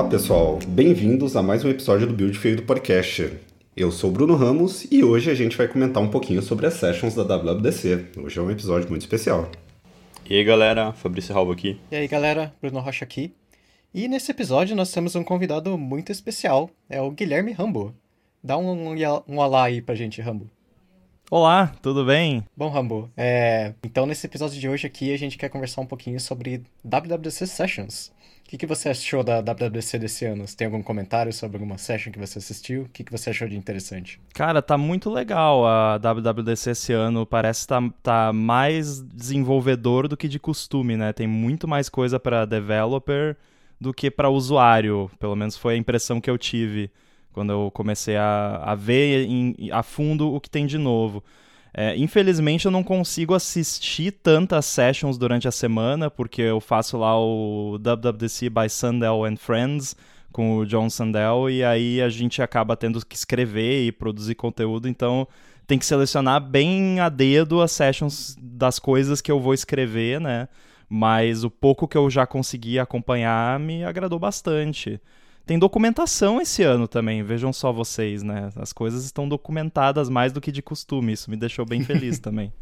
Olá pessoal, bem-vindos a mais um episódio do Build Feio do Podcast. Eu sou o Bruno Ramos e hoje a gente vai comentar um pouquinho sobre as sessions da WWDC. Hoje é um episódio muito especial. E aí galera, Fabrício Ralvo aqui. E aí galera, Bruno Rocha aqui. E nesse episódio nós temos um convidado muito especial, é o Guilherme Rambo. Dá um, um, um olá aí pra gente, Rambo. Olá, tudo bem? Bom, Rambo, é... então nesse episódio de hoje aqui a gente quer conversar um pouquinho sobre WWDC Sessions. O que, que você achou da WWDC desse ano? Você tem algum comentário sobre alguma session que você assistiu? O que, que você achou de interessante? Cara, tá muito legal a WWDC esse ano. Parece tá, tá mais desenvolvedor do que de costume, né? Tem muito mais coisa para developer do que para usuário. Pelo menos foi a impressão que eu tive quando eu comecei a, a ver em, a fundo o que tem de novo. É, infelizmente eu não consigo assistir tantas sessions durante a semana, porque eu faço lá o WWDC by Sandel and Friends com o John Sandel, e aí a gente acaba tendo que escrever e produzir conteúdo, então tem que selecionar bem a dedo as sessions das coisas que eu vou escrever, né? Mas o pouco que eu já consegui acompanhar me agradou bastante. Tem documentação esse ano também, vejam só vocês, né? As coisas estão documentadas mais do que de costume, isso me deixou bem feliz também.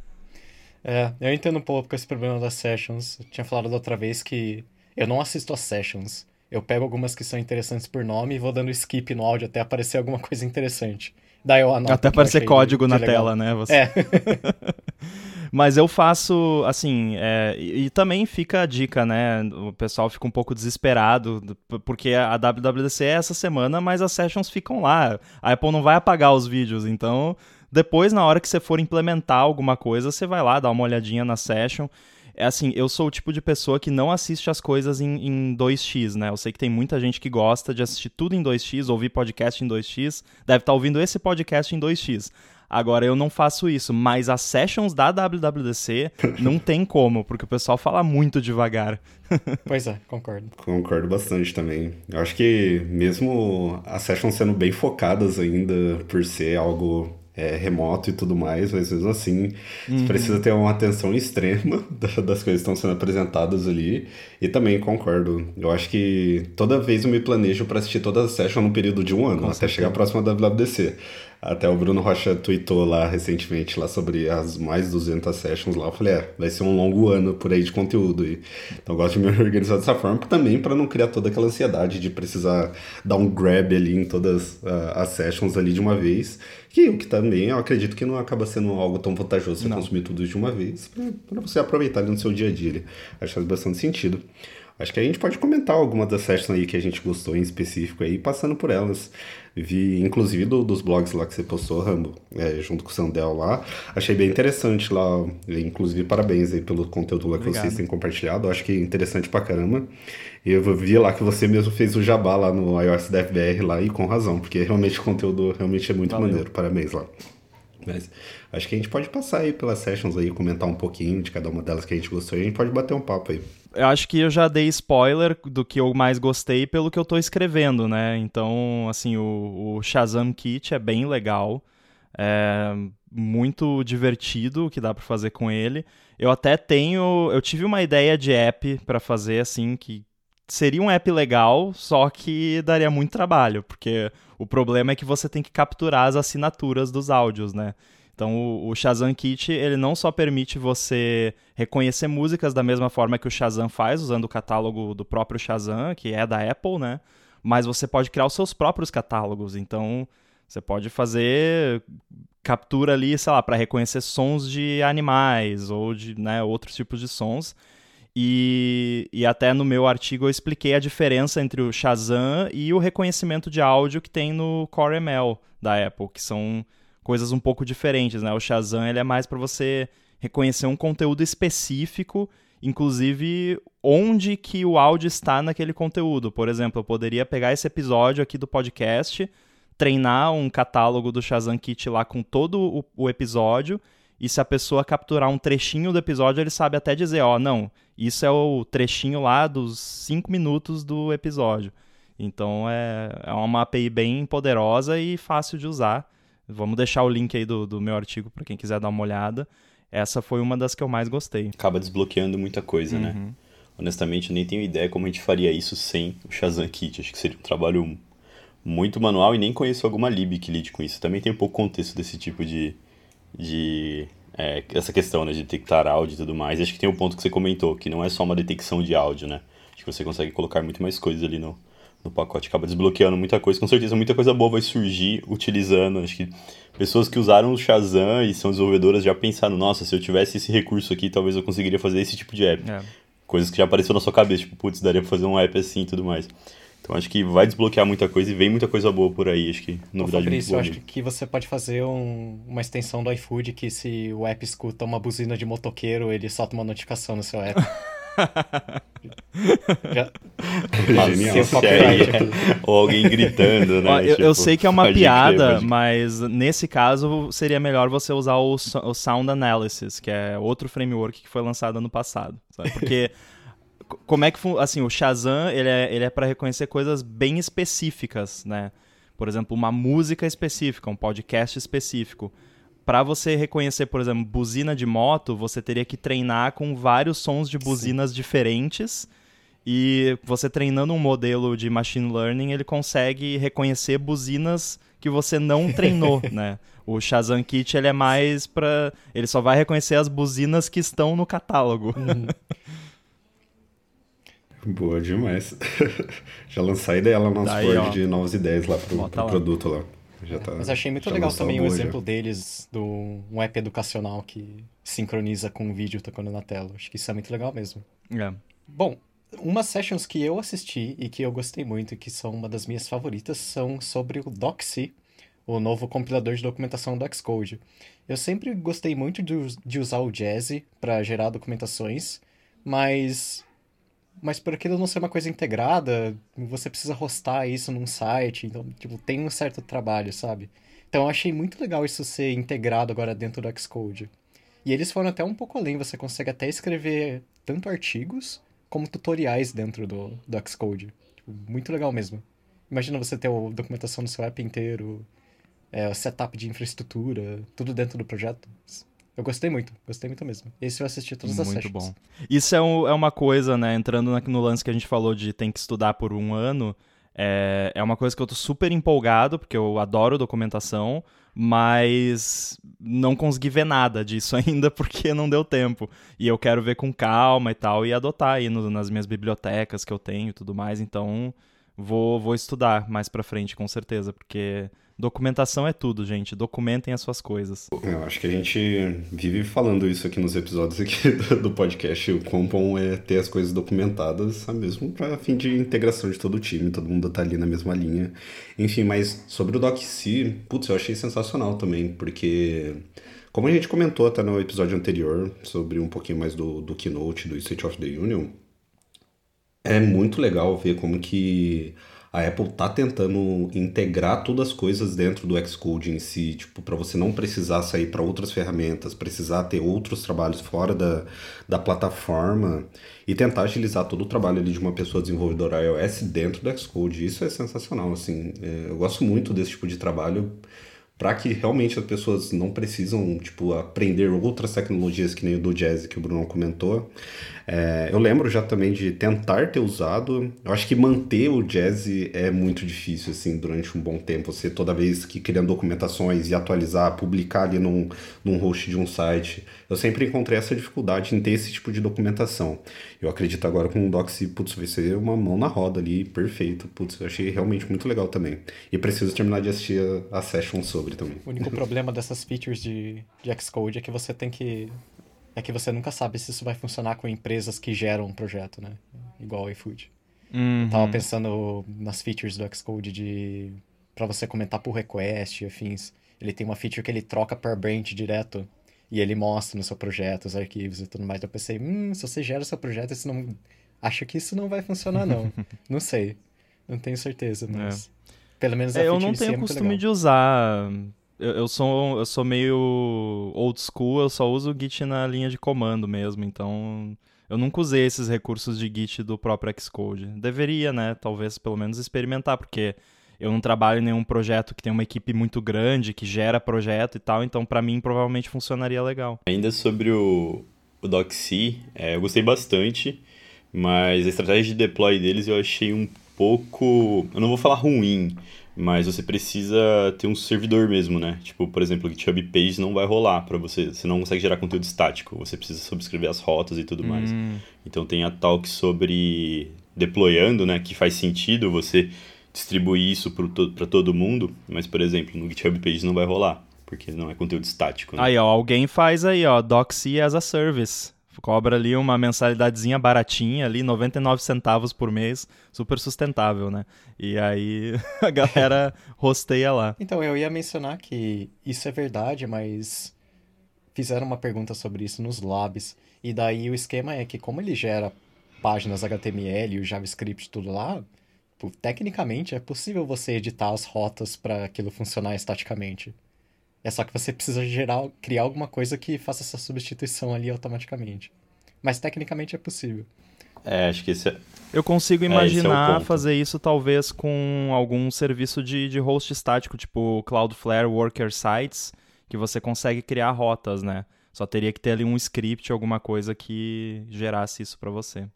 É, eu entendo um pouco esse problema das sessions. Eu tinha falado da outra vez que eu não assisto as sessions. Eu pego algumas que são interessantes por nome e vou dando skip no áudio até aparecer alguma coisa interessante. Daí eu anoto. Até aparecer código de, de na legal. tela, né? Você... É. Mas eu faço, assim, é, e também fica a dica, né? O pessoal fica um pouco desesperado, porque a WWDC é essa semana, mas as sessions ficam lá. A Apple não vai apagar os vídeos, então depois, na hora que você for implementar alguma coisa, você vai lá, dá uma olhadinha na session. É assim, eu sou o tipo de pessoa que não assiste as coisas em, em 2x, né? Eu sei que tem muita gente que gosta de assistir tudo em 2x, ouvir podcast em 2x, deve estar tá ouvindo esse podcast em 2x. Agora eu não faço isso, mas as sessions da WWDC não tem como, porque o pessoal fala muito devagar. pois é, concordo. Concordo bastante também. Eu acho que mesmo as sessions sendo bem focadas ainda por ser algo é, remoto e tudo mais, mas mesmo assim uhum. você precisa ter uma atenção extrema das coisas que estão sendo apresentadas ali. E também concordo. Eu acho que toda vez eu me planejo para assistir todas as sessions num período de um ano, Com até certeza. chegar a próxima WWDC. Até o Bruno Rocha tweetou lá recentemente lá sobre as mais 200 sessions lá. Eu falei, é, vai ser um longo ano por aí de conteúdo. E, então eu gosto de me organizar dessa forma também para não criar toda aquela ansiedade de precisar dar um grab ali em todas uh, as sessions ali de uma vez. Que o que também eu acredito que não acaba sendo algo tão vantajoso você consumir tudo de uma vez para você aproveitar ali no seu dia a dia. Acho que faz bastante sentido. Acho que a gente pode comentar algumas das sessions aí que a gente gostou em específico aí, passando por elas. Vi, inclusive, do, dos blogs lá que você postou, Rambo, é, junto com o Sandel lá. Achei bem interessante lá. Inclusive, parabéns aí pelo conteúdo lá que vocês têm compartilhado. Acho que é interessante pra caramba. E eu vi lá que você mesmo fez o jabá lá no iOS DFBR lá, e com razão, porque realmente o conteúdo realmente é muito Valeu. maneiro. Parabéns lá. Mas acho que a gente pode passar aí pelas sessions aí, comentar um pouquinho de cada uma delas que a gente gostou e a gente pode bater um papo aí eu acho que eu já dei spoiler do que eu mais gostei pelo que eu tô escrevendo, né? Então, assim, o, o Shazam Kit é bem legal. É muito divertido o que dá para fazer com ele. Eu até tenho. Eu tive uma ideia de app para fazer, assim, que seria um app legal, só que daria muito trabalho, porque o problema é que você tem que capturar as assinaturas dos áudios, né? Então, o, Shazam Kit, ele não só permite você reconhecer músicas da mesma forma que o Shazam faz, usando o catálogo do próprio Shazam, que é da Apple, né? Mas você pode criar os seus próprios catálogos. Então, você pode fazer captura ali, sei lá, para reconhecer sons de animais ou de né, outros tipos de sons. E, e até no meu artigo eu expliquei a diferença entre o Shazam e o reconhecimento de áudio que tem no Core ML da Apple, que são coisas um pouco diferentes, né? O Shazam ele é mais para você reconhecer um conteúdo específico, inclusive onde que o áudio está naquele conteúdo. Por exemplo, eu poderia pegar esse episódio aqui do podcast, treinar um catálogo do Shazam Kit lá com todo o, o episódio, e se a pessoa capturar um trechinho do episódio, ele sabe até dizer, ó, oh, não, isso é o trechinho lá dos 5 minutos do episódio. Então é, é uma API bem poderosa e fácil de usar. Vamos deixar o link aí do, do meu artigo para quem quiser dar uma olhada. Essa foi uma das que eu mais gostei. Acaba desbloqueando muita coisa, né? uhum. né? honestamente, eu nem tenho ideia como a gente faria isso sem o Shazam Kit. Acho que seria um trabalho muito manual e nem conheço alguma lib que lide com isso. Também tem um pouco contexto desse tipo de. de é, essa questão né, de detectar áudio e tudo mais. Acho que tem um ponto que você comentou, que não é só uma detecção de áudio, né? Acho que você consegue colocar muito mais coisas ali no, no pacote. Acaba desbloqueando muita coisa. Com certeza, muita coisa boa vai surgir utilizando. Acho que pessoas que usaram o Shazam e são desenvolvedoras já pensaram: nossa, se eu tivesse esse recurso aqui, talvez eu conseguiria fazer esse tipo de app. É. Coisas que já apareceu na sua cabeça, tipo, putz, daria pra fazer um app assim e tudo mais. Então acho que vai desbloquear muita coisa e vem muita coisa boa por aí. Acho que novidade Ô, Fabrício, muito boa. acho que você pode fazer um, uma extensão do iFood que se o app escuta uma buzina de motoqueiro, ele solta uma notificação no seu app. Já... Genial. É. Ou alguém gritando, né? Ó, eu, tipo, eu, sei que é uma piada, mas nesse caso seria melhor você usar o, o Sound Analysis, que é outro framework que foi lançado ano passado. Sabe? Porque como é que assim o Shazam ele é, ele é para reconhecer coisas bem específicas, né? Por exemplo, uma música específica, um podcast específico. Para você reconhecer, por exemplo, buzina de moto, você teria que treinar com vários sons de buzinas Sim. diferentes. E você treinando um modelo de machine learning, ele consegue reconhecer buzinas que você não treinou, né? O Shazam Kit ele é mais para, ele só vai reconhecer as buzinas que estão no catálogo. Uhum. Boa demais. Já lancei ideia lá no nosso board de novas ideias lá pro, pro lá. produto lá. Já tá, Mas achei muito legal também o exemplo já. deles do um app educacional que sincroniza com o vídeo tocando na tela. Acho que isso é muito legal mesmo. É. Bom, umas sessions que eu assisti e que eu gostei muito e que são uma das minhas favoritas são sobre o Doxy, o novo compilador de documentação do Xcode. Eu sempre gostei muito de, de usar o Jazzy para gerar documentações, mas mas por aquilo não ser uma coisa integrada, você precisa hostar isso num site, então, tipo, tem um certo trabalho, sabe? Então eu achei muito legal isso ser integrado agora dentro do Xcode. E eles foram até um pouco além, você consegue até escrever tanto artigos como tutoriais dentro do, do Xcode. Tipo, muito legal mesmo. Imagina você ter a documentação do seu app inteiro, é, setup de infraestrutura, tudo dentro do projeto. Eu gostei muito, gostei muito mesmo. Esse eu assisti todas muito as Muito bom. Isso é, um, é uma coisa, né, entrando no lance que a gente falou de tem que estudar por um ano, é, é uma coisa que eu tô super empolgado, porque eu adoro documentação, mas não consegui ver nada disso ainda porque não deu tempo. E eu quero ver com calma e tal, e adotar aí no, nas minhas bibliotecas que eu tenho e tudo mais, então vou, vou estudar mais pra frente, com certeza, porque Documentação é tudo, gente. Documentem as suas coisas. Eu acho que a gente vive falando isso aqui nos episódios aqui do podcast. O bom é ter as coisas documentadas, mesmo para fim de integração de todo o time, todo mundo tá ali na mesma linha. Enfim, mas sobre o DocC, putz, eu achei sensacional também, porque como a gente comentou até no episódio anterior sobre um pouquinho mais do, do Keynote, do State of the Union, é muito legal ver como que a Apple tá tentando integrar todas as coisas dentro do Xcode em si, tipo, para você não precisar sair para outras ferramentas, precisar ter outros trabalhos fora da, da plataforma e tentar agilizar todo o trabalho ali de uma pessoa desenvolvedora iOS dentro do Xcode. Isso é sensacional, assim. É, eu gosto muito desse tipo de trabalho para que realmente as pessoas não precisam tipo aprender outras tecnologias que nem o do jazz que o Bruno comentou é, eu lembro já também de tentar ter usado. Eu acho que manter o jazz é muito difícil, assim, durante um bom tempo. Você toda vez que criando documentações e atualizar, publicar ali num, num host de um site. Eu sempre encontrei essa dificuldade em ter esse tipo de documentação. Eu acredito agora com o Doxy, putz, vai ser uma mão na roda ali, perfeito. Putz, eu achei realmente muito legal também. E preciso terminar de assistir a, a session sobre também. O único problema dessas features de, de Xcode é que você tem que é que você nunca sabe se isso vai funcionar com empresas que geram um projeto, né? Igual o iFood. Uhum. Eu tava pensando nas features do Xcode de para você comentar por request e afins. Ele tem uma feature que ele troca per branch direto e ele mostra no seu projeto os arquivos e tudo mais. Eu pensei, hum, se você gera seu projeto, isso não acho que isso não vai funcionar não. não sei. Não tenho certeza, mas é. Pelo menos a é, Eu não tenho é costume de usar eu, eu, sou, eu sou meio old school, eu só uso o Git na linha de comando mesmo, então eu nunca usei esses recursos de Git do próprio Xcode. Deveria, né? Talvez pelo menos experimentar, porque eu não trabalho em nenhum projeto que tem uma equipe muito grande, que gera projeto e tal, então para mim provavelmente funcionaria legal. Ainda sobre o, o Doxy, é, eu gostei bastante. Mas a estratégia de deploy deles eu achei um pouco. Eu não vou falar ruim, mas você precisa ter um servidor mesmo, né? Tipo, por exemplo, o GitHub Page não vai rolar para você. Você não consegue gerar conteúdo estático. Você precisa subscrever as rotas e tudo hum. mais. Então tem a talk sobre deployando, né? Que faz sentido você distribuir isso para todo mundo. Mas, por exemplo, no GitHub Page não vai rolar. Porque não é conteúdo estático. Né? Aí, ó, alguém faz aí, ó, Doxy as a Service cobra ali uma mensalidadezinha baratinha ali, 99 centavos por mês, super sustentável, né? E aí a galera rosteia lá. Então, eu ia mencionar que isso é verdade, mas fizeram uma pergunta sobre isso nos labs. E daí o esquema é que como ele gera páginas HTML e o JavaScript tudo lá, tecnicamente é possível você editar as rotas para aquilo funcionar estaticamente. É só que você precisa gerar, criar alguma coisa que faça essa substituição ali automaticamente. Mas tecnicamente é possível. É, acho que isso é... Eu consigo é, é imaginar é fazer isso talvez com algum serviço de, de host estático, tipo Cloudflare Worker Sites, que você consegue criar rotas, né? Só teria que ter ali um script, alguma coisa que gerasse isso para você.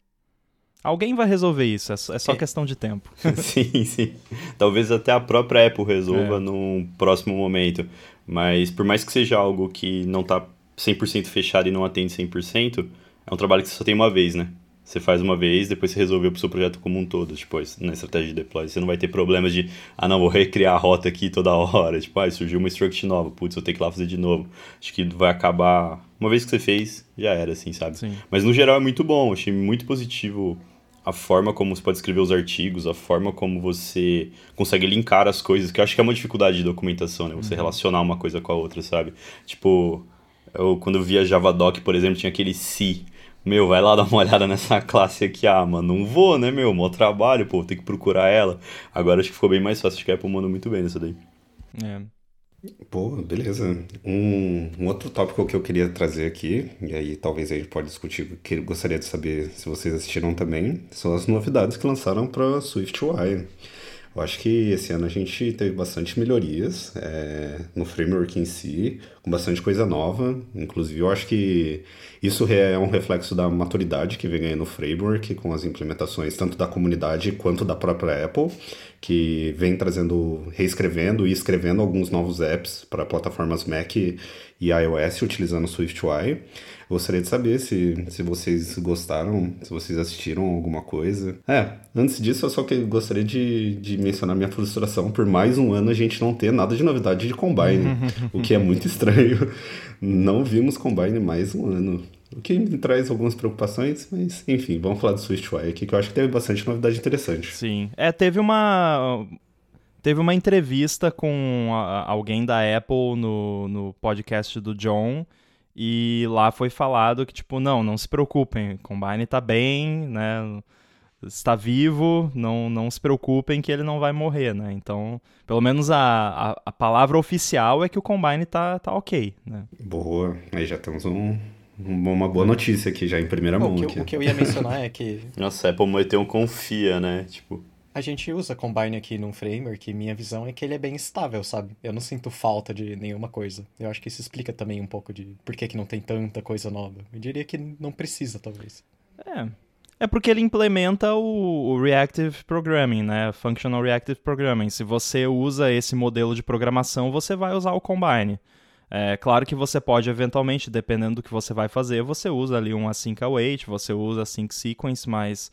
Alguém vai resolver isso, é só, é só questão de tempo. sim, sim. Talvez até a própria Apple resolva é. num próximo momento. Mas por mais que seja algo que não está 100% fechado e não atende 100%, é um trabalho que você só tem uma vez, né? Você faz uma vez, depois você resolveu para o seu projeto como um todo, tipo, na estratégia de deploy. Você não vai ter problemas de, ah não, vou recriar a rota aqui toda hora. Tipo, ah, surgiu uma struct nova, putz, vou ter que ir lá fazer de novo. Acho que vai acabar, uma vez que você fez, já era, assim, sabe? Sim. Mas no geral é muito bom, achei muito positivo a forma como você pode escrever os artigos, a forma como você consegue linkar as coisas, que eu acho que é uma dificuldade de documentação, né? Você uhum. relacionar uma coisa com a outra, sabe? Tipo, eu, quando eu via Javadoc, por exemplo, tinha aquele si. Meu, vai lá dar uma olhada nessa classe aqui. Ah, mano, não vou, né, meu? Mó trabalho, pô, tem que procurar ela. Agora acho que ficou bem mais fácil. Acho que a Apple manda muito bem nessa daí. É. Pô, beleza. Um, um, outro tópico que eu queria trazer aqui, e aí talvez a gente pode discutir, que eu gostaria de saber se vocês assistiram também, são as novidades que lançaram para SwiftUI. Eu acho que esse ano a gente teve bastante melhorias é, no framework em si, com bastante coisa nova. Inclusive, eu acho que isso é um reflexo da maturidade que vem ganhando no framework, com as implementações tanto da comunidade quanto da própria Apple, que vem trazendo, reescrevendo e escrevendo alguns novos apps para plataformas Mac e iOS utilizando SwiftUI. Gostaria de saber se, se vocês gostaram, se vocês assistiram alguma coisa. É, antes disso, eu só que gostaria de, de mencionar minha frustração por mais um ano a gente não ter nada de novidade de Combine, o que é muito estranho. Não vimos Combine mais um ano. O que me traz algumas preocupações, mas enfim, vamos falar do SwiftUI aqui, que eu acho que teve bastante novidade interessante. Sim. É, teve uma. Teve uma entrevista com alguém da Apple no, no podcast do John e lá foi falado que, tipo, não, não se preocupem, Combine tá bem, né? Está vivo, não, não se preocupem que ele não vai morrer, né? Então, pelo menos a, a, a palavra oficial é que o Combine tá, tá ok, né? Boa, aí já temos um, uma boa notícia aqui já em primeira mão. O que, aqui. o que eu ia mencionar é que. Nossa, a Apple meteu um confia, né? Tipo. A gente usa Combine aqui num framework e minha visão é que ele é bem estável, sabe? Eu não sinto falta de nenhuma coisa. Eu acho que isso explica também um pouco de por que, que não tem tanta coisa nova. Eu diria que não precisa, talvez. É. É porque ele implementa o, o Reactive Programming, né? Functional Reactive Programming. Se você usa esse modelo de programação, você vai usar o Combine. É claro que você pode, eventualmente, dependendo do que você vai fazer, você usa ali um async await, você usa async sequence, mas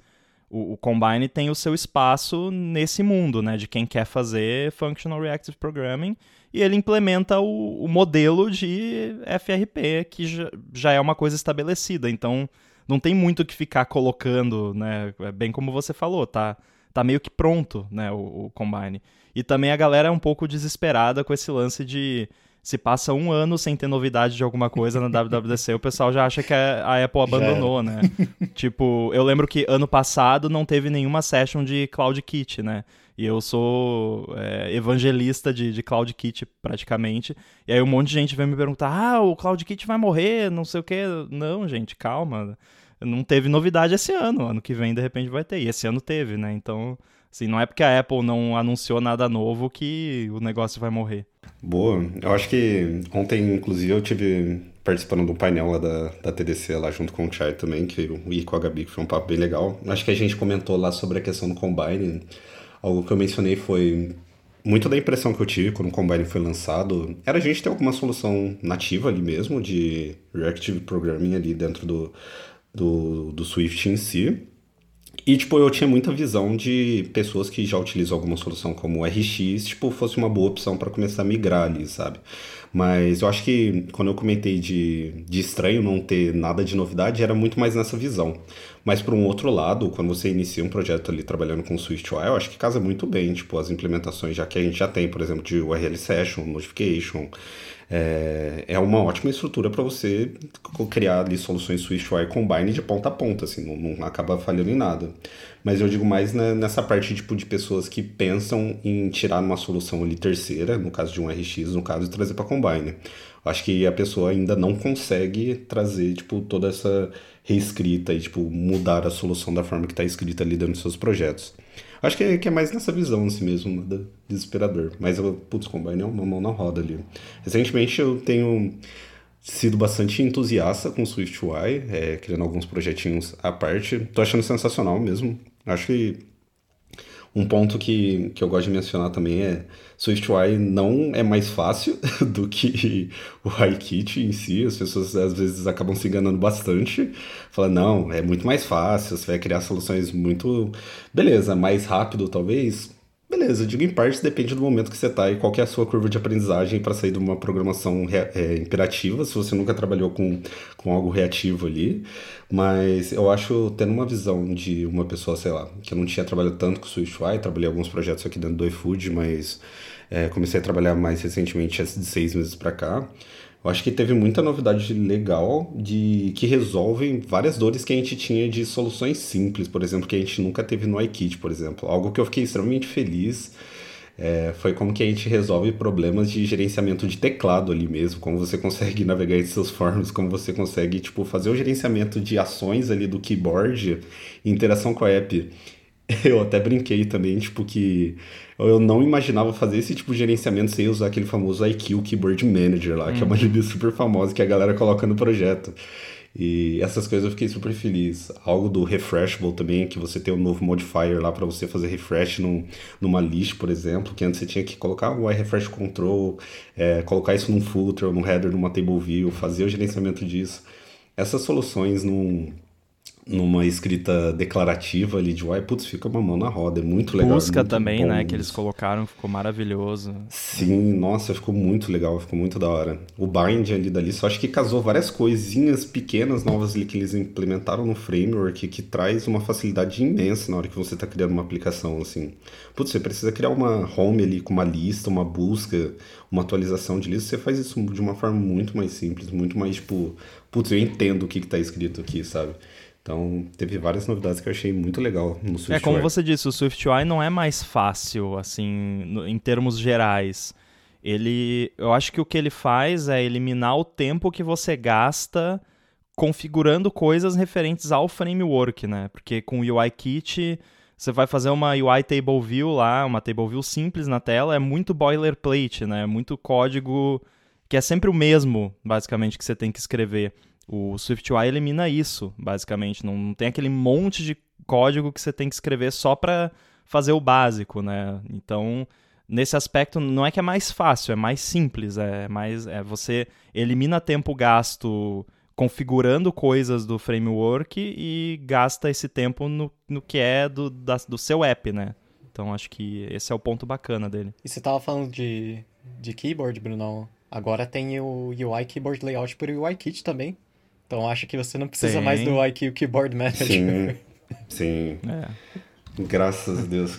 o, o, Combine tem o seu espaço nesse mundo, né, de quem quer fazer Functional Reactive Programming, e ele implementa o, o modelo de FRP, que já, já, é uma coisa estabelecida, então não tem muito o que ficar colocando, né, é bem como você falou, tá, tá meio que pronto, né, o, o Combine. E também a galera é um pouco desesperada com esse lance de se passa um ano sem ter novidade de alguma coisa na WWDC, o pessoal já acha que a Apple abandonou, né? tipo, eu lembro que ano passado não teve nenhuma session de CloudKit, né? E eu sou é, evangelista de, de CloudKit praticamente. E aí um monte de gente vem me perguntar: ah, o CloudKit vai morrer, não sei o quê. Não, gente, calma. Não teve novidade esse ano. Ano que vem, de repente, vai ter. E esse ano teve, né? Então Assim, não é porque a Apple não anunciou nada novo que o negócio vai morrer. Boa. Eu acho que ontem, inclusive, eu tive participando de um painel lá da, da TDC, lá junto com o Chai também, que, e com a Gabi, que foi um papo bem legal. Acho que a gente comentou lá sobre a questão do Combine. Algo que eu mencionei foi muito da impressão que eu tive quando o Combine foi lançado era a gente ter alguma solução nativa ali mesmo, de Reactive Programming ali dentro do, do, do Swift em si. E, tipo, eu tinha muita visão de pessoas que já utilizam alguma solução como o RX, tipo, fosse uma boa opção para começar a migrar ali, sabe? Mas eu acho que quando eu comentei de, de estranho não ter nada de novidade, era muito mais nessa visão. Mas por um outro lado, quando você inicia um projeto ali trabalhando com SwiftUI, eu acho que casa muito bem, tipo, as implementações já que a gente já tem, por exemplo, de URL Session, Notification, é, é uma ótima estrutura para você criar ali soluções SwiftUI Combine de ponta a ponta, assim, não, não acaba falhando em nada. Mas eu digo mais nessa parte tipo, de pessoas que pensam em tirar uma solução ali terceira, no caso de um RX, no caso, e trazer para Combine. Acho que a pessoa ainda não consegue trazer tipo, toda essa reescrita e tipo, mudar a solução da forma que está escrita ali dentro dos seus projetos. Acho que é, que é mais nessa visão assim mesmo, desesperador. Mas, eu, putz, Combine é uma mão na roda ali. Recentemente eu tenho sido bastante entusiasta com o SwiftUI, é, criando alguns projetinhos à parte. Tô achando sensacional mesmo. Acho que um ponto que, que eu gosto de mencionar também é SwiftUI não é mais fácil do que o iKit em si. As pessoas às vezes acabam se enganando bastante. Falando, não, é muito mais fácil, você vai criar soluções muito. Beleza, mais rápido talvez. Beleza, digo em parte depende do momento que você está e qual é a sua curva de aprendizagem para sair de uma programação é, imperativa, se você nunca trabalhou com, com algo reativo ali. Mas eu acho, tendo uma visão de uma pessoa, sei lá, que eu não tinha trabalhado tanto com SwiftUI, trabalhei alguns projetos aqui dentro do iFood, mas é, comecei a trabalhar mais recentemente, de seis meses para cá. Eu acho que teve muita novidade legal de que resolvem várias dores que a gente tinha de soluções simples, por exemplo, que a gente nunca teve no iKit, por exemplo. Algo que eu fiquei extremamente feliz é, foi como que a gente resolve problemas de gerenciamento de teclado ali mesmo, como você consegue navegar em seus forms, como você consegue tipo fazer o gerenciamento de ações ali do keyboard, interação com a app. Eu até brinquei também, tipo, que eu não imaginava fazer esse tipo de gerenciamento sem usar aquele famoso IQ Keyboard Manager lá, que é uma uhum. lib super famosa que a galera coloca no projeto. E essas coisas eu fiquei super feliz. Algo do Refreshable também, que você tem um novo modifier lá para você fazer refresh num, numa list, por exemplo, que antes você tinha que colocar o refresh control, é, colocar isso num footer, num header, numa table view, fazer o gerenciamento disso. Essas soluções num numa escrita declarativa ali de uai, putz, fica uma mão na roda, é muito legal. Busca muito também, né, que eles colocaram, ficou maravilhoso. Sim, nossa, ficou muito legal, ficou muito da hora. O bind ali da lista, acho que casou várias coisinhas pequenas novas ali que eles implementaram no framework que traz uma facilidade imensa na hora que você está criando uma aplicação, assim. Putz, você precisa criar uma home ali com uma lista, uma busca, uma atualização de lista, você faz isso de uma forma muito mais simples, muito mais, tipo, putz, eu entendo o que está escrito aqui, sabe? Então, teve várias novidades que eu achei muito legal no SwiftUI. É, como você disse, o SwiftUI não é mais fácil, assim, no, em termos gerais. Ele, eu acho que o que ele faz é eliminar o tempo que você gasta configurando coisas referentes ao framework, né? Porque com o UIKit, você vai fazer uma UI table view lá, uma table view simples na tela, é muito boilerplate, né? É muito código que é sempre o mesmo, basicamente, que você tem que escrever. O SwiftUI elimina isso, basicamente. Não tem aquele monte de código que você tem que escrever só para fazer o básico, né? Então, nesse aspecto, não é que é mais fácil, é mais simples. É mais, é, você elimina tempo gasto configurando coisas do framework e gasta esse tempo no, no que é do, da, do seu app, né? Então, acho que esse é o ponto bacana dele. E você tava falando de, de keyboard, Bruno? Agora tem o UI Keyboard Layout por UIKit também. Então acho que você não precisa Sim. mais do IQ Keyboard Manager. Sim. Sim. É. Graças a Deus.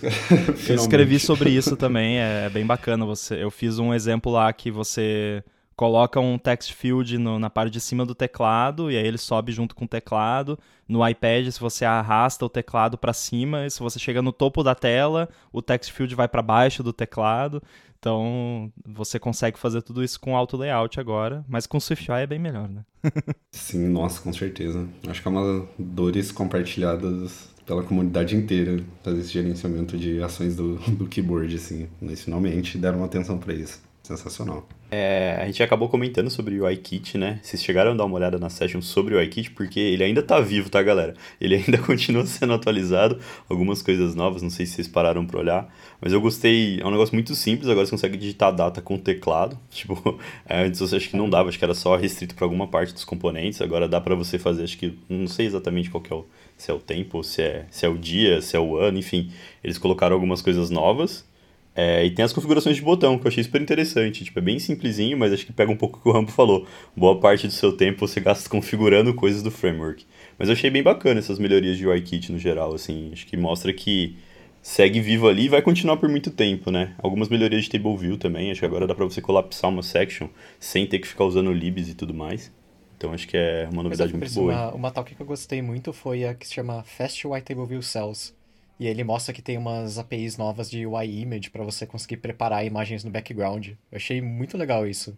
eu escrevi sobre isso também, é bem bacana. Você, eu fiz um exemplo lá que você coloca um text field no, na parte de cima do teclado e aí ele sobe junto com o teclado. No iPad, se você arrasta o teclado para cima, se você chega no topo da tela, o text field vai para baixo do teclado. Então, você consegue fazer tudo isso com auto layout agora, mas com SwiftUI é bem melhor, né? Sim, nossa, com certeza. Acho que é uma dores compartilhadas pela comunidade inteira fazer esse gerenciamento de ações do, do keyboard, assim. Mas finalmente deram uma atenção para isso. Sensacional. É, a gente acabou comentando sobre o iKit, né? Vocês chegaram a dar uma olhada na session sobre o iKit, porque ele ainda tá vivo, tá, galera? Ele ainda continua sendo atualizado, algumas coisas novas, não sei se vocês pararam pra olhar, mas eu gostei, é um negócio muito simples, agora você consegue digitar a data com teclado, tipo, é, antes você acha que não dava, acho que era só restrito para alguma parte dos componentes, agora dá para você fazer, acho que, não sei exatamente qual que é o, se é o tempo, se é, se é o dia, se é o ano, enfim, eles colocaram algumas coisas novas, é, e tem as configurações de botão, que eu achei super interessante. Tipo, é bem simplesinho, mas acho que pega um pouco o que o Rambo falou. Boa parte do seu tempo você gasta configurando coisas do framework. Mas eu achei bem bacana essas melhorias de UIKit no geral, assim. Acho que mostra que segue vivo ali e vai continuar por muito tempo, né? Algumas melhorias de table view também. Acho que agora dá pra você colapsar uma section sem ter que ficar usando libs e tudo mais. Então acho que é uma novidade muito boa. Uma, uma tal que eu gostei muito foi a que se chama Fast UI Table View Cells e ele mostra que tem umas APIs novas de UI Image para você conseguir preparar imagens no background. Eu achei muito legal isso.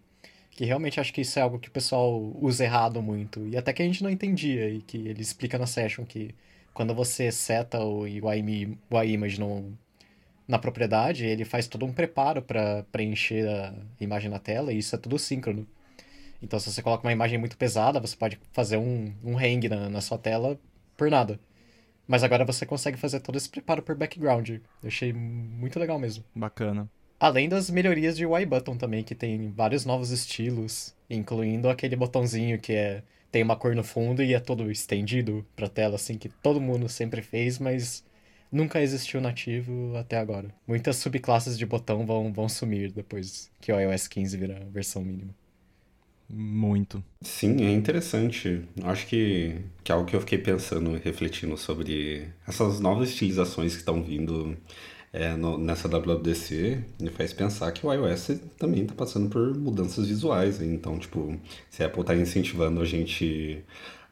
Que realmente acho que isso é algo que o pessoal usa errado muito. E até que a gente não entendia. E que ele explica na session que quando você seta o UI, UI Image no, na propriedade, ele faz todo um preparo para preencher a imagem na tela e isso é tudo síncrono. Então, se você coloca uma imagem muito pesada, você pode fazer um, um hang na, na sua tela por nada. Mas agora você consegue fazer todo esse preparo por background. Eu achei muito legal mesmo. Bacana. Além das melhorias de UI Button também, que tem vários novos estilos, incluindo aquele botãozinho que é tem uma cor no fundo e é todo estendido pra tela, assim, que todo mundo sempre fez, mas nunca existiu nativo até agora. Muitas subclasses de botão vão, vão sumir depois que o iOS 15 vira a versão mínima. Muito. Sim, é interessante. Acho que, que é algo que eu fiquei pensando, refletindo sobre essas novas estilizações que estão vindo é, no, nessa WWDC, me faz pensar que o iOS também está passando por mudanças visuais. Então, tipo, se a Apple está incentivando a gente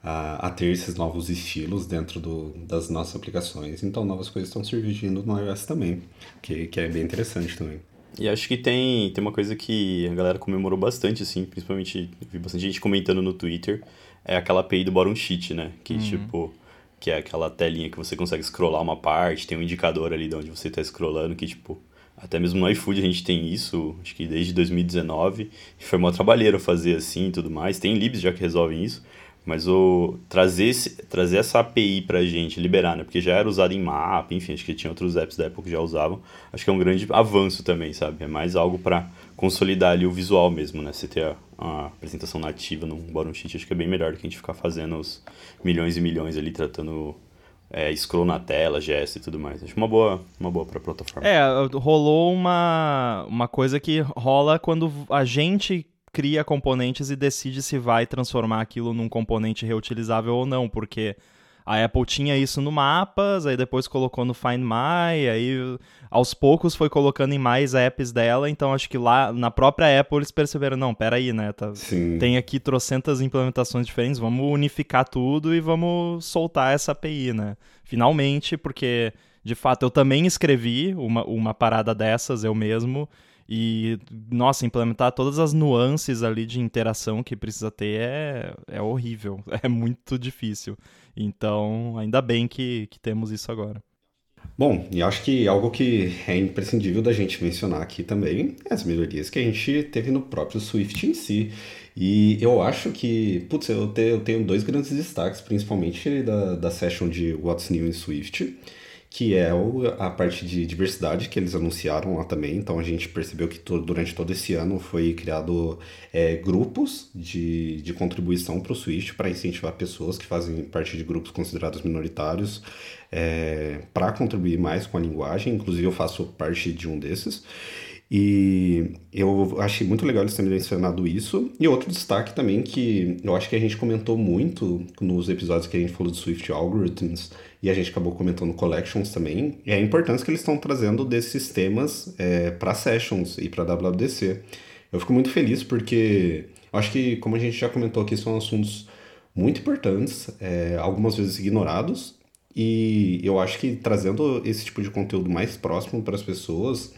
a, a, ter esses novos estilos dentro do, das nossas aplicações, então novas coisas estão surgindo no iOS também, que, que é bem interessante também. E acho que tem, tem uma coisa que a galera comemorou bastante, assim, principalmente vi bastante gente comentando no Twitter, é aquela API do Bottom Sheet, né? Que, uhum. tipo, que é aquela telinha que você consegue scrollar uma parte, tem um indicador ali de onde você está scrollando, que, tipo, até mesmo no iFood a gente tem isso, acho que desde 2019, e foi uma trabalheira fazer assim e tudo mais. Tem libs já que resolvem isso, mas o trazer, esse, trazer essa API pra gente, liberar, né? Porque já era usado em mapa, enfim, acho que tinha outros apps da época que já usavam. Acho que é um grande avanço também, sabe? É mais algo para consolidar ali o visual mesmo, né? Você ter a, a, apresentação nativa num bottom sheet, acho que é bem melhor do que a gente ficar fazendo os milhões e milhões ali, tratando é, scroll na tela, gesto e tudo mais. Acho uma boa, uma boa pra plataforma. É, rolou uma, uma coisa que rola quando a gente cria componentes e decide se vai transformar aquilo num componente reutilizável ou não, porque a Apple tinha isso no Mapas, aí depois colocou no Find My, aí aos poucos foi colocando em mais apps dela, então acho que lá na própria Apple eles perceberam, não, peraí, né, tá, tem aqui trocentas implementações diferentes, vamos unificar tudo e vamos soltar essa API, né, finalmente, porque de fato eu também escrevi uma, uma parada dessas eu mesmo, e, nossa, implementar todas as nuances ali de interação que precisa ter é, é horrível, é muito difícil. Então, ainda bem que, que temos isso agora. Bom, e acho que algo que é imprescindível da gente mencionar aqui também é as melhorias que a gente teve no próprio Swift em si. E eu acho que, putz, eu, te, eu tenho dois grandes destaques, principalmente da, da session de What's New in Swift que é a parte de diversidade que eles anunciaram lá também. Então a gente percebeu que todo, durante todo esse ano foi criado é, grupos de, de contribuição para o Swift para incentivar pessoas que fazem parte de grupos considerados minoritários é, para contribuir mais com a linguagem. Inclusive eu faço parte de um desses. E eu achei muito legal eles terem mencionado isso. E outro destaque também que eu acho que a gente comentou muito nos episódios que a gente falou de Swift Algorithms e a gente acabou comentando collections também, é a importância que eles estão trazendo desses sistemas é, para sessions e para WWDC. Eu fico muito feliz porque eu acho que, como a gente já comentou aqui, são assuntos muito importantes, é, algumas vezes ignorados, e eu acho que trazendo esse tipo de conteúdo mais próximo para as pessoas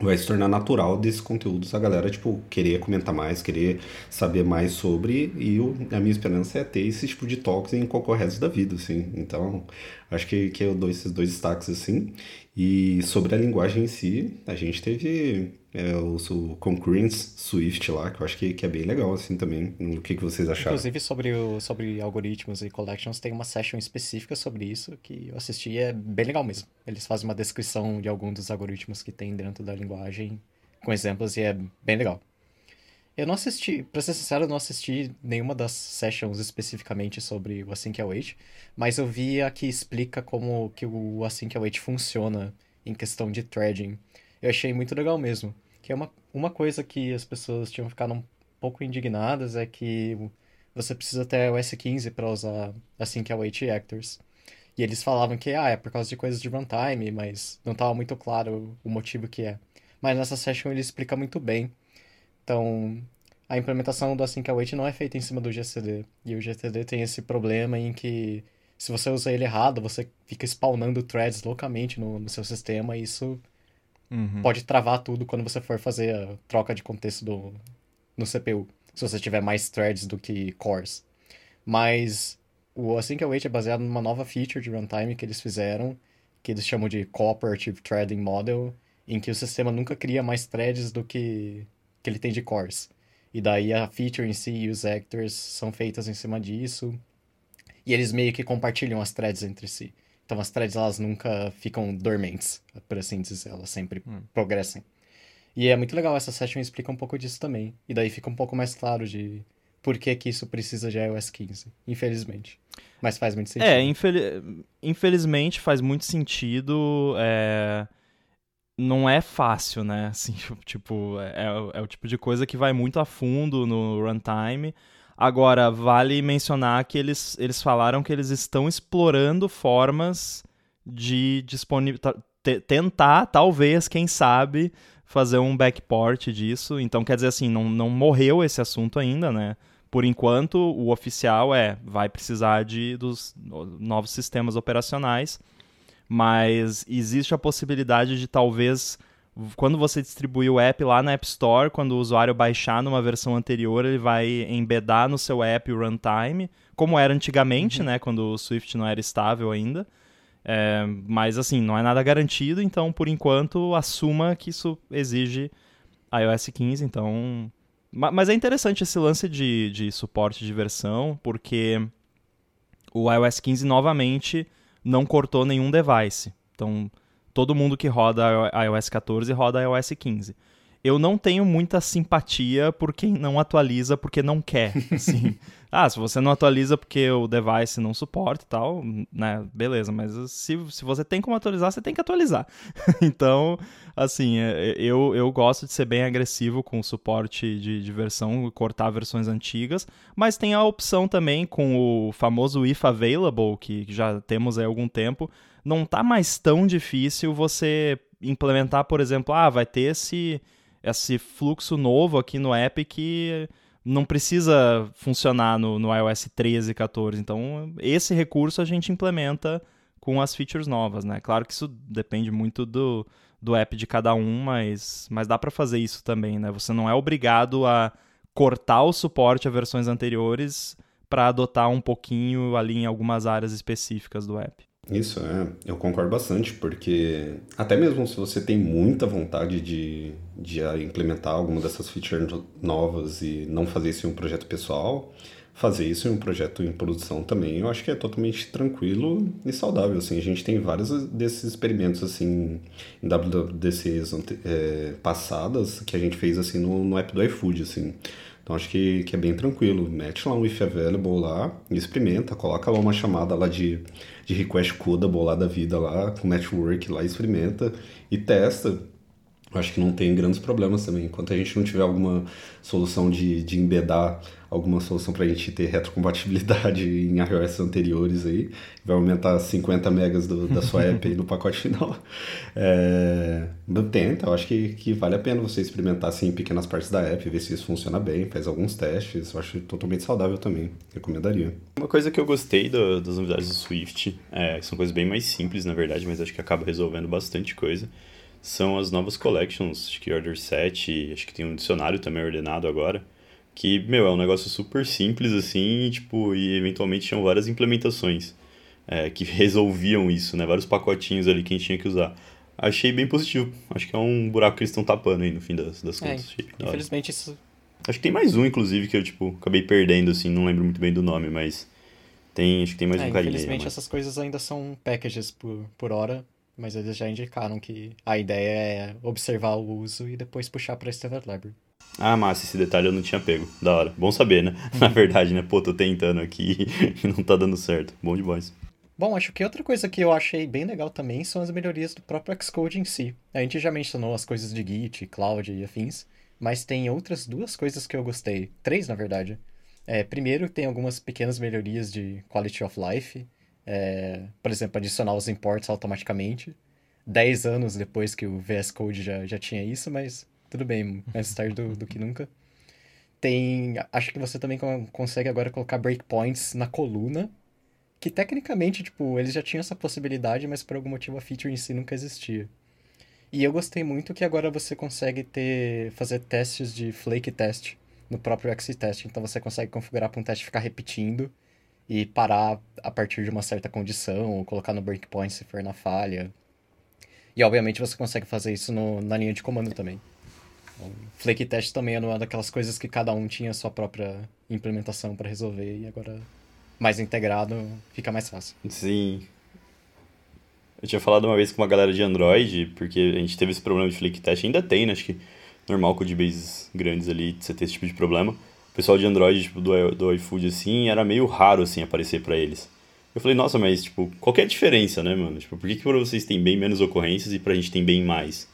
vai se tornar natural desses conteúdos a galera, tipo, querer comentar mais, querer saber mais sobre, e a minha esperança é ter esse tipo de talks em qualquer resto da vida, assim. Então, acho que, que eu dou esses dois destaques, assim. E sobre a linguagem em si, a gente teve é, o, o Concurrence Swift lá, que eu acho que, que é bem legal, assim, também. O que, que vocês acharam? Inclusive, sobre, o, sobre algoritmos e collections, tem uma session específica sobre isso que eu assisti e é bem legal mesmo. Eles fazem uma descrição de algum dos algoritmos que tem dentro da linguagem, com exemplos, e é bem legal. Eu não assisti, pra ser sincero, eu não assisti nenhuma das sessions especificamente sobre o Async Await, mas eu vi a que explica como que o Async Await funciona em questão de threading. Eu achei muito legal mesmo. Que é uma, uma coisa que as pessoas tinham ficado um pouco indignadas é que você precisa ter o S15 para usar o H Actors. E eles falavam que ah, é por causa de coisas de runtime, mas não estava muito claro o motivo que é. Mas nessa session ele explica muito bem. Então, a implementação do Async Await não é feita em cima do GCD. E o GCD tem esse problema em que se você usa ele errado, você fica spawnando threads loucamente no, no seu sistema e isso Uhum. Pode travar tudo quando você for fazer a troca de contexto do, no CPU. Se você tiver mais threads do que cores. Mas o Async Await é baseado numa nova feature de runtime que eles fizeram, que eles chamam de Cooperative Threading Model, em que o sistema nunca cria mais threads do que, que ele tem de cores. E daí a feature em si e os actors são feitas em cima disso. E eles meio que compartilham as threads entre si. Então as threads elas nunca ficam dormentes, por assim dizer, elas sempre hum. progressem. E é muito legal, essa session explica um pouco disso também. E daí fica um pouco mais claro de por que, que isso precisa de iOS 15, infelizmente. Mas faz muito sentido. É, infel infelizmente faz muito sentido. É... Não é fácil, né? Assim, tipo, é, é o tipo de coisa que vai muito a fundo no runtime. Agora, vale mencionar que eles, eles falaram que eles estão explorando formas de. Tentar, talvez, quem sabe, fazer um backport disso. Então, quer dizer assim, não, não morreu esse assunto ainda, né? Por enquanto, o oficial é vai precisar de dos novos sistemas operacionais, mas existe a possibilidade de talvez quando você distribuir o app lá na App Store, quando o usuário baixar numa versão anterior, ele vai embedar no seu app o runtime, como era antigamente, uhum. né, quando o Swift não era estável ainda. É, mas assim, não é nada garantido, então por enquanto assuma que isso exige iOS 15, então. Mas é interessante esse lance de, de suporte de versão, porque o iOS 15 novamente não cortou nenhum device. Então, todo mundo que roda iOS 14 roda iOS 15. Eu não tenho muita simpatia por quem não atualiza porque não quer, assim. ah, se você não atualiza porque o device não suporta e tal, né, beleza, mas se, se você tem como atualizar, você tem que atualizar. então, assim, é, eu, eu gosto de ser bem agressivo com o suporte de, de versão, cortar versões antigas, mas tem a opção também com o famoso if available, que já temos há algum tempo, não tá mais tão difícil você implementar, por exemplo, ah, vai ter esse, esse fluxo novo aqui no app que não precisa funcionar no, no iOS 13 e 14. Então, esse recurso a gente implementa com as features novas, né? Claro que isso depende muito do, do app de cada um, mas, mas dá para fazer isso também, né? Você não é obrigado a cortar o suporte a versões anteriores para adotar um pouquinho ali em algumas áreas específicas do app. Isso, é. Eu concordo bastante, porque até mesmo se você tem muita vontade de, de implementar alguma dessas features novas e não fazer isso em um projeto pessoal, fazer isso em um projeto em produção também, eu acho que é totalmente tranquilo e saudável, assim. A gente tem vários desses experimentos, assim, em WWDCs é, passadas que a gente fez, assim, no, no app do iFood, assim. Então acho que, que é bem tranquilo. Mete lá um if available lá, experimenta, coloca lá uma chamada lá de, de request codable lá da vida lá, com network lá, experimenta e testa. Acho que não tem grandes problemas também. Enquanto a gente não tiver alguma solução de, de embedar alguma solução para a gente ter retrocompatibilidade em iOS anteriores aí, vai aumentar 50 megas do, da sua app no pacote final. É, tenta, eu acho que, que vale a pena você experimentar assim, em pequenas partes da app, ver se isso funciona bem, faz alguns testes, eu acho totalmente saudável também, recomendaria. Uma coisa que eu gostei do, das novidades do Swift, é, são coisas bem mais simples na verdade, mas acho que acaba resolvendo bastante coisa, são as novas collections, acho que Order 7, acho que tem um dicionário também ordenado agora, que, meu, é um negócio super simples assim, e, tipo, e eventualmente tinham várias implementações é, que resolviam isso, né? Vários pacotinhos ali que a gente tinha que usar. Achei bem positivo. Acho que é um buraco que eles estão tapando aí no fim das, das É, contas. infelizmente isso Acho que tem mais um, inclusive, que eu, tipo, acabei perdendo, assim, não lembro muito bem do nome, mas tem, acho que tem mais É, um carinha infelizmente mas- essas coisas ainda são packages por, por hora, mas eles já indicaram que a ideia é observar o uso e depois puxar para Standard Library. Ah, massa, esse detalhe eu não tinha pego. Da hora. Bom saber, né? Na verdade, né? Pô, tô tentando aqui e não tá dando certo. Bom demais. Bom, acho que outra coisa que eu achei bem legal também são as melhorias do próprio Xcode em si. A gente já mencionou as coisas de Git, Cloud e afins, mas tem outras duas coisas que eu gostei. Três, na verdade. É, primeiro, tem algumas pequenas melhorias de quality of life. É, por exemplo, adicionar os imports automaticamente. Dez anos depois que o VS Code já, já tinha isso, mas tudo bem, mais tarde do, do que nunca. Tem. Acho que você também con- consegue agora colocar breakpoints na coluna. Que tecnicamente, tipo, eles já tinham essa possibilidade, mas por algum motivo a feature em si nunca existia. E eu gostei muito que agora você consegue ter fazer testes de flake test no próprio XTest. Então você consegue configurar para um teste ficar repetindo e parar a partir de uma certa condição, ou colocar no breakpoint se for na falha. E obviamente você consegue fazer isso no- na linha de comando também. Então, flake test também é uma daquelas coisas que cada um tinha a sua própria implementação para resolver e agora mais integrado fica mais fácil. Sim. Eu tinha falado uma vez com uma galera de Android, porque a gente teve esse problema de flick test, ainda tem, né? Acho que normal codebases grandes ali, você ter esse tipo de problema. Pessoal de Android, tipo, do, do iFood, assim, era meio raro, assim, aparecer pra eles. Eu falei, nossa, mas, tipo, qual é a diferença, né, mano? Tipo, por que que pra vocês tem bem menos ocorrências e pra gente tem bem mais?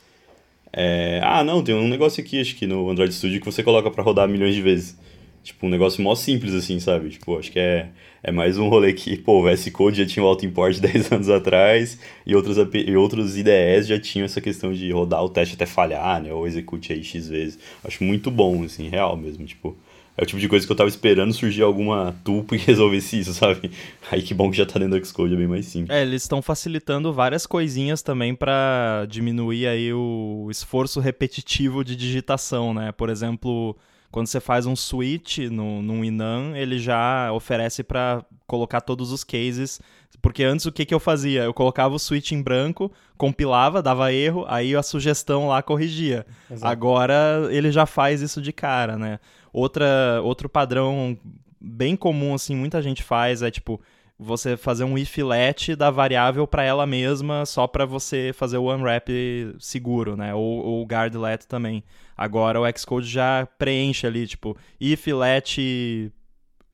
É, ah, não, tem um negócio aqui, acho que no Android Studio que você coloca pra rodar milhões de vezes. Tipo, um negócio mó simples, assim, sabe? Tipo, acho que é, é mais um rolê que, pô, o VS Code já tinha o auto-import 10 anos atrás e outros, e outros IDEs já tinham essa questão de rodar o teste até falhar, né? Ou execute aí X vezes. Acho muito bom, assim, real mesmo, tipo... É o tipo de coisa que eu tava esperando surgir alguma tupa que resolvesse isso, sabe? Aí que bom que já tá dentro do Xcode, é bem mais simples. É, eles estão facilitando várias coisinhas também para diminuir aí o esforço repetitivo de digitação, né? Por exemplo, quando você faz um switch no, num Inam, ele já oferece para colocar todos os cases. Porque antes o que, que eu fazia? Eu colocava o switch em branco, compilava, dava erro, aí a sugestão lá corrigia. Exato. Agora ele já faz isso de cara, né? Outra, outro padrão bem comum, assim, muita gente faz é tipo você fazer um if let da variável para ela mesma só para você fazer o unwrap seguro, né? Ou, ou o guard let também. Agora o Xcode já preenche ali, tipo, if let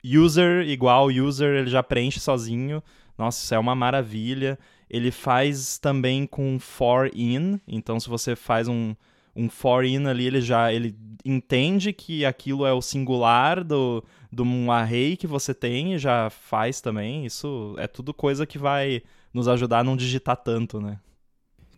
user igual user, ele já preenche sozinho. Nossa, isso é uma maravilha. Ele faz também com for in, então se você faz um, um for in ali, ele já ele entende que aquilo é o singular do, de um array que você tem e já faz também. Isso é tudo coisa que vai nos ajudar a não digitar tanto, né?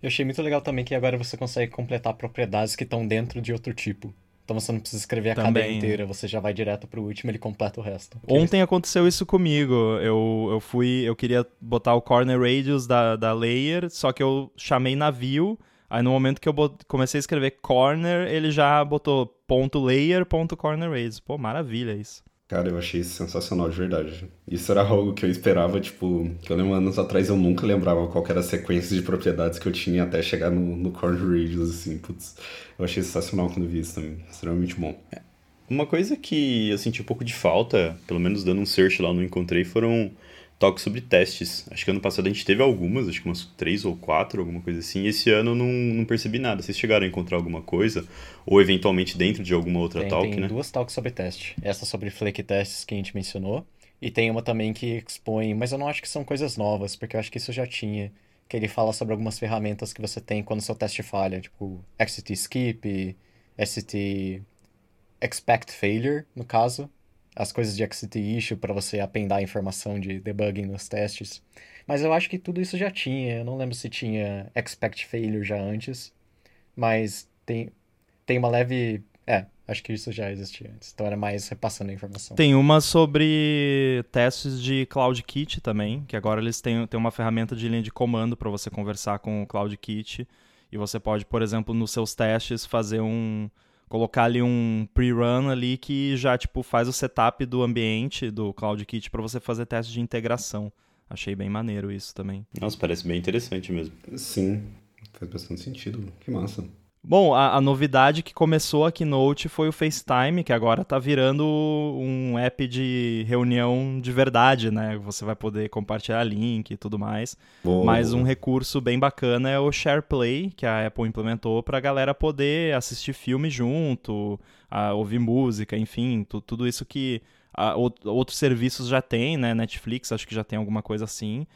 Eu achei muito legal também que agora você consegue completar propriedades que estão dentro de outro tipo. Então você não precisa escrever a Também, cadeia inteira, você já vai direto pro último e ele completa o resto. Ontem aconteceu isso comigo. Eu, eu fui. Eu queria botar o corner radius da, da layer, só que eu chamei navio. Aí no momento que eu bot- comecei a escrever corner, ele já botou ponto layer, ponto corner radius. Pô, maravilha isso. Cara, eu achei isso sensacional de verdade. Isso era algo que eu esperava, tipo, que eu lembro anos atrás eu nunca lembrava qual era a sequência de propriedades que eu tinha até chegar no, no Corner Radius, assim, putz. Eu achei sensacional quando vi isso também, extremamente bom. Uma coisa que eu senti um pouco de falta, pelo menos dando um search lá, eu não encontrei, foram toques sobre testes. Acho que ano passado a gente teve algumas, acho que umas três ou quatro, alguma coisa assim. E esse ano eu não, não percebi nada. Vocês chegaram a encontrar alguma coisa? Ou eventualmente dentro de alguma outra Tem, talk, tem né? duas talks sobre teste. Essa sobre flake tests que a gente mencionou. E tem uma também que expõe, mas eu não acho que são coisas novas, porque eu acho que isso já tinha. Que ele fala sobre algumas ferramentas que você tem quando seu teste falha, tipo XT Skip, ST Expect Failure, no caso. As coisas de XT Issue para você apendar a informação de debugging nos testes. Mas eu acho que tudo isso já tinha. Eu não lembro se tinha Expect Failure já antes. Mas tem, tem uma leve. É, acho que isso já existia antes. Então era mais repassando a informação. Tem uma sobre testes de CloudKit também, que agora eles têm, têm uma ferramenta de linha de comando para você conversar com o CloudKit. e você pode, por exemplo, nos seus testes fazer um colocar ali um pre-run ali que já tipo faz o setup do ambiente do CloudKit para você fazer teste de integração. Achei bem maneiro isso também. Nossa, parece bem interessante mesmo. Sim, faz bastante sentido. Que massa. Bom, a, a, novidade que começou a Keynote foi o FaceTime, que agora tá virando um app de reunião de verdade, né? Você vai poder compartilhar link e tudo mais. Boa. Mas um recurso bem bacana é o SharePlay, que a Apple implementou para a galera poder assistir filme junto, a, ouvir música, enfim, tudo isso que a, outros serviços já tem, né? Netflix acho que já tem alguma coisa assim.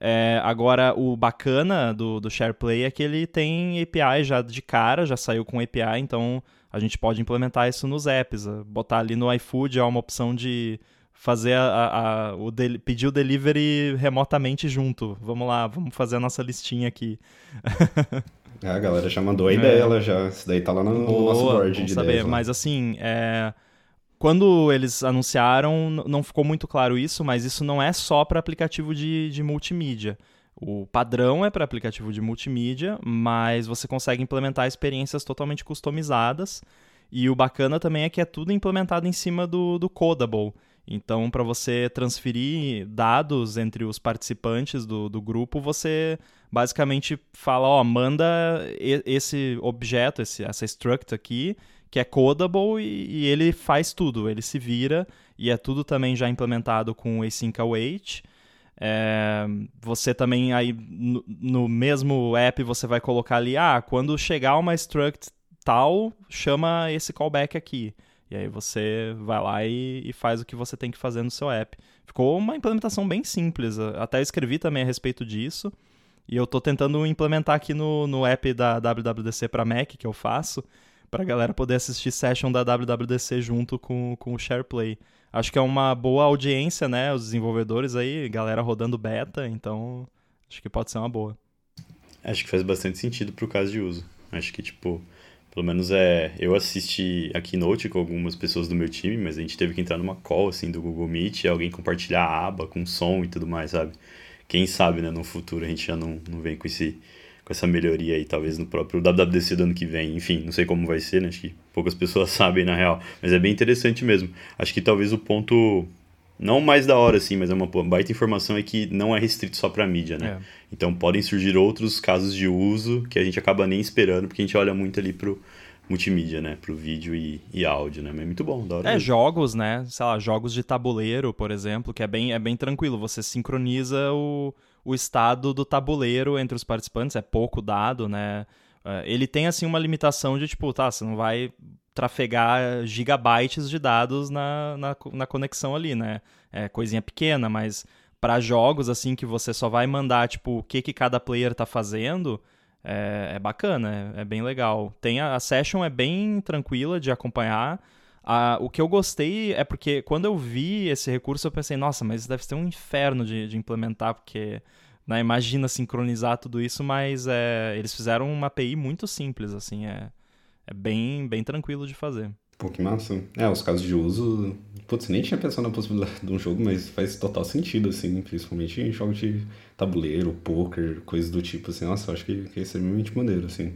É, agora, o bacana do, do SharePlay é que ele tem API já de cara, já saiu com API, então a gente pode implementar isso nos apps. Botar ali no iFood é uma opção de fazer a, a, o de, pedir o delivery remotamente junto. Vamos lá, vamos fazer a nossa listinha aqui. é, a galera já mandou a ideia, é. ela já. Isso daí tá lá no, Boa, no nosso board de saber, ideias. Mas assim, é quando eles anunciaram, não ficou muito claro isso, mas isso não é só para aplicativo de, de multimídia. O padrão é para aplicativo de multimídia, mas você consegue implementar experiências totalmente customizadas. E o bacana também é que é tudo implementado em cima do, do Codable. Então, para você transferir dados entre os participantes do, do grupo, você basicamente fala, ó, manda esse objeto, esse, essa struct aqui, que é codable e, e, ele faz tudo, ele se vira e é tudo também já implementado com async await. É, você também aí no, no, mesmo app você vai colocar ali, ah, quando chegar uma struct tal, chama esse callback aqui. E aí você vai lá e, e, faz o que você tem que fazer no seu app. Ficou uma implementação bem simples. Até escrevi também a respeito disso. E eu estou tentando implementar aqui no, no app da WWDC para Mac que eu faço pra galera poder assistir session da WWDC junto com, com o SharePlay. Acho que é uma boa audiência, né? Os desenvolvedores aí, galera rodando beta, então acho que pode ser uma boa. Acho que faz bastante sentido pro caso de uso. Acho que, tipo, pelo menos é. Eu assisti a Keynote com algumas pessoas do meu time, mas a gente teve que entrar numa call, assim, do Google Meet, e alguém compartilhar a aba com som e tudo mais, sabe? Quem sabe, né, no futuro a gente já não, não vem com esse com essa melhoria aí, talvez no próprio WWDC do ano que vem. Enfim, não sei como vai ser, né? Acho que poucas pessoas sabem na real, mas é bem interessante mesmo. Acho que talvez o ponto não mais da hora, assim, mas é uma baita informação é que não é restrito só para mídia, né? É. Então podem surgir outros casos de uso que a gente acaba nem esperando, porque a gente olha muito ali pro multimídia, né? Pro vídeo e, e áudio, né? Mas é muito bom, da hora. É, mesmo. jogos, né? Sei lá, jogos de tabuleiro, por exemplo, que é bem, é bem tranquilo. Você sincroniza o, o estado do tabuleiro entre os participantes, é pouco dado, né? É, ele tem, assim, uma limitação de, tipo, tá, você não vai trafegar gigabytes de dados na, na, na conexão ali, né? É coisinha pequena, mas para jogos, assim, que você só vai mandar, tipo, o que, que cada player tá fazendo, é, é bacana, é, é, bem legal. Tem a, a session é bem tranquila de acompanhar, o que eu gostei é porque quando eu vi esse recurso, eu pensei, nossa, mas deve ser um inferno de, de implementar, porque né, imagina sincronizar tudo isso, mas é, eles fizeram uma API muito simples, assim, é, é bem, bem tranquilo de fazer. Pô, que massa. É, os casos de uso, putz, nem tinha pensado na possibilidade de um jogo, mas faz total sentido, assim, principalmente em jogos de tabuleiro, poker, coisas do tipo, assim, nossa, eu acho que, que é extremamente maneiro, assim.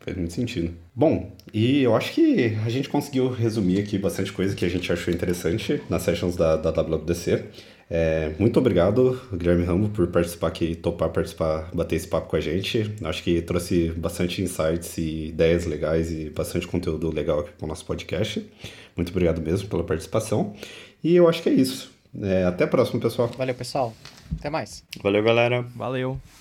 Faz muito sentido. Bom, e eu acho que a gente conseguiu resumir aqui bastante coisa que a gente achou interessante nas sessions da, da WWDC. É, muito obrigado, Guilherme Rambo, por participar aqui, topar participar, bater esse papo com a gente. Acho que trouxe bastante insights e ideias legais e bastante conteúdo legal aqui para o nosso podcast. Muito obrigado mesmo pela participação. E eu acho que é isso. É, até a próxima, pessoal. Valeu, pessoal. Até mais. Valeu, galera. Valeu.